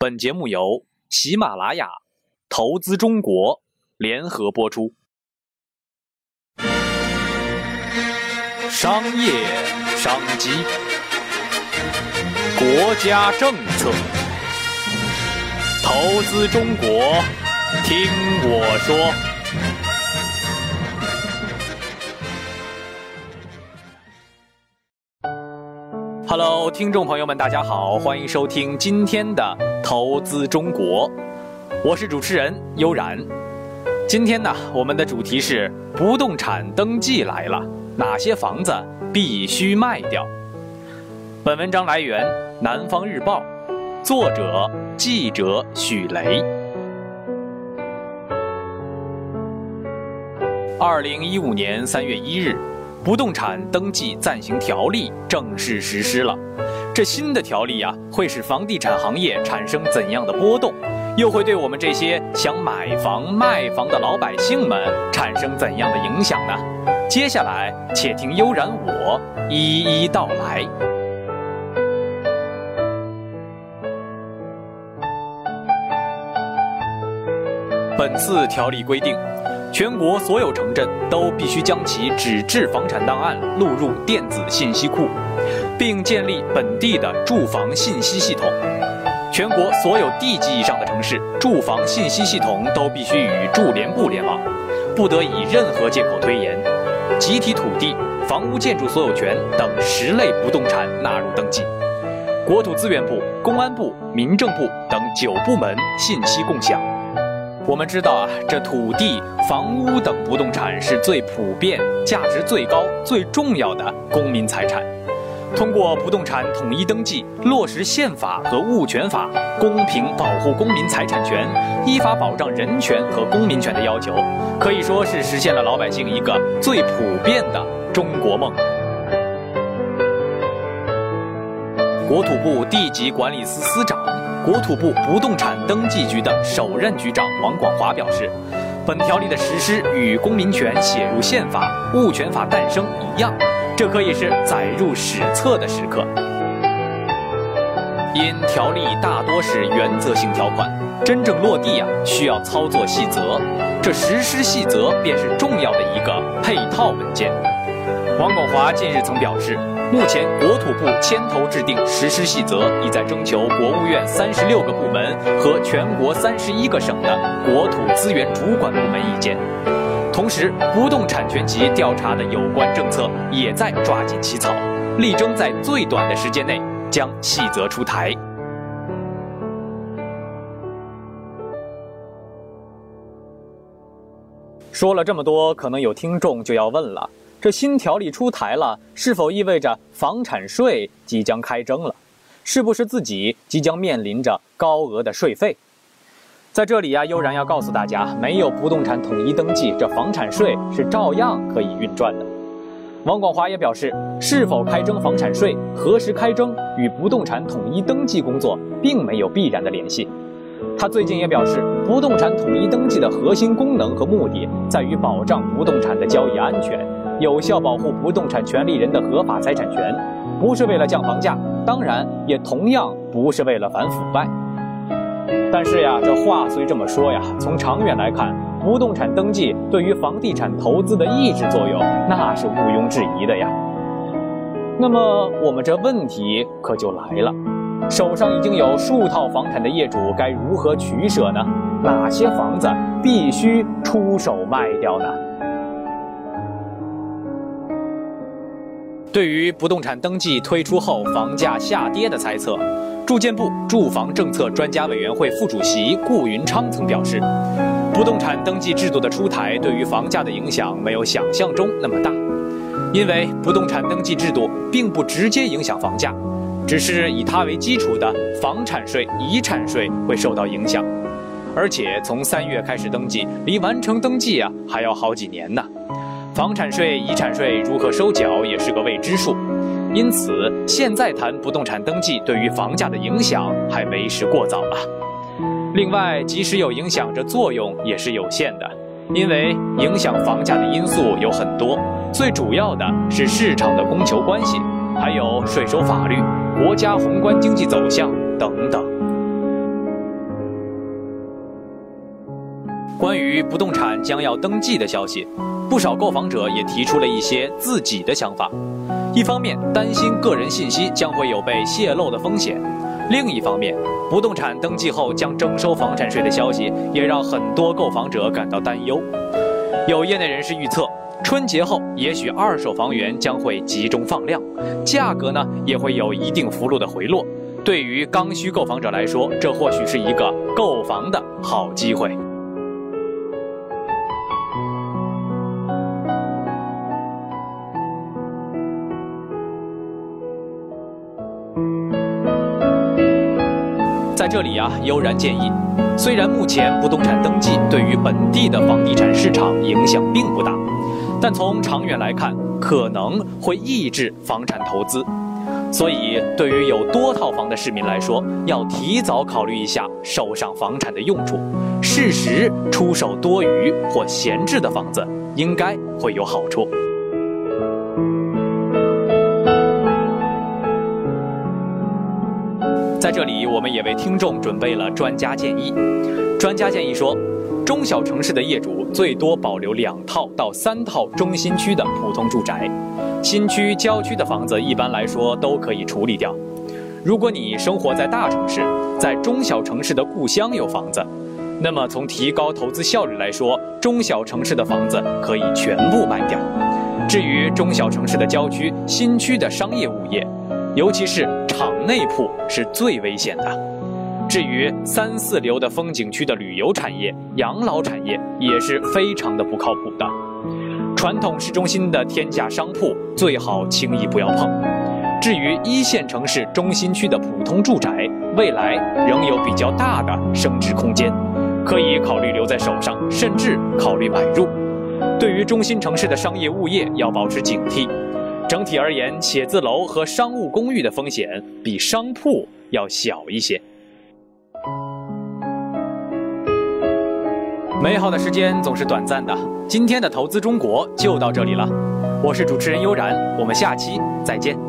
本节目由喜马拉雅、投资中国联合播出。商业商机，国家政策，投资中国，听我说。Hello，听众朋友们，大家好，欢迎收听今天的《投资中国》，我是主持人悠然。今天呢，我们的主题是不动产登记来了。哪些房子必须卖掉？本文章来源《南方日报》，作者记者许雷。二零一五年三月一日，不动产登记暂行条例正式实施了。这新的条例啊，会使房地产行业产生怎样的波动？又会对我们这些想买房卖房的老百姓们产生怎样的影响呢？接下来，且听悠然我一一道来。本次条例规定，全国所有城镇都必须将其纸质房产档案录入电子信息库，并建立本地的住房信息系统。全国所有地级以上的城市住房信息系统都必须与住联部联网，不得以任何借口推延。集体土地、房屋建筑所有权等十类不动产纳入登记。国土资源部、公安部、民政部等九部门信息共享。我们知道啊，这土地、房屋等不动产是最普遍、价值最高、最重要的公民财产。通过不动产统一登记，落实宪法和物权法，公平保护公民财产权，依法保障人权和公民权的要求，可以说是实现了老百姓一个最普遍的中国梦。国土部地级管理司司长、国土部不动产登记局的首任局长王广华表示，本条例的实施与公民权写入宪法、物权法诞生一样。这可以是载入史册的时刻。因条例大多是原则性条款，真正落地啊需要操作细则，这实施细则便是重要的一个配套文件。王广华近日曾表示，目前国土部牵头制定实施细则，已在征求国务院三十六个部门和全国三十一个省的国土资源主管部门意见。同时，不动产权局调查的有关政策也在抓紧起草，力争在最短的时间内将细则出台。说了这么多，可能有听众就要问了：这新条例出台了，是否意味着房产税即将开征了？是不是自己即将面临着高额的税费？在这里呀，悠然要告诉大家，没有不动产统一登记，这房产税是照样可以运转的。王广华也表示，是否开征房产税、何时开征，与不动产统一登记工作并没有必然的联系。他最近也表示，不动产统一登记的核心功能和目的在于保障不动产的交易安全，有效保护不动产权利人的合法财产权，不是为了降房价，当然也同样不是为了反腐败。但是呀，这话虽这么说呀，从长远来看，不动产登记对于房地产投资的抑制作用，那是毋庸置疑的呀。那么我们这问题可就来了，手上已经有数套房产的业主该如何取舍呢？哪些房子必须出手卖掉呢？对于不动产登记推出后房价下跌的猜测。住建部住房政策专家委员会副主席顾云昌曾表示，不动产登记制度的出台对于房价的影响没有想象中那么大，因为不动产登记制度并不直接影响房价，只是以它为基础的房产税、遗产税会受到影响，而且从三月开始登记，离完成登记啊还要好几年呢，房产税、遗产税如何收缴也是个未知数。因此，现在谈不动产登记对于房价的影响还为时过早了。另外，即使有影响，这作用也是有限的，因为影响房价的因素有很多，最主要的是市场的供求关系，还有税收法律、国家宏观经济走向等等。关于不动产将要登记的消息，不少购房者也提出了一些自己的想法。一方面担心个人信息将会有被泄露的风险，另一方面，不动产登记后将征收房产税的消息也让很多购房者感到担忧。有业内人士预测，春节后也许二手房源将会集中放量，价格呢也会有一定幅度的回落。对于刚需购房者来说，这或许是一个购房的好机会。这里啊，悠然建议，虽然目前不动产登记对于本地的房地产市场影响并不大，但从长远来看，可能会抑制房产投资。所以，对于有多套房的市民来说，要提早考虑一下手上房产的用处，适时出售多余或闲置的房子，应该会有好处。在这里，我们也为听众准备了专家建议。专家建议说，中小城市的业主最多保留两套到三套中心区的普通住宅。新区、郊区的房子一般来说都可以处理掉。如果你生活在大城市，在中小城市的故乡有房子，那么从提高投资效率来说，中小城市的房子可以全部卖掉。至于中小城市的郊区、新区的商业物业，尤其是厂内铺是最危险的。至于三四流的风景区的旅游产业、养老产业，也是非常的不靠谱的。传统市中心的天价商铺最好轻易不要碰。至于一线城市中心区的普通住宅，未来仍有比较大的升值空间，可以考虑留在手上，甚至考虑买入。对于中心城市的商业物业要保持警惕。整体而言，写字楼和商务公寓的风险比商铺要小一些。美好的时间总是短暂的，今天的投资中国就到这里了。我是主持人悠然，我们下期再见。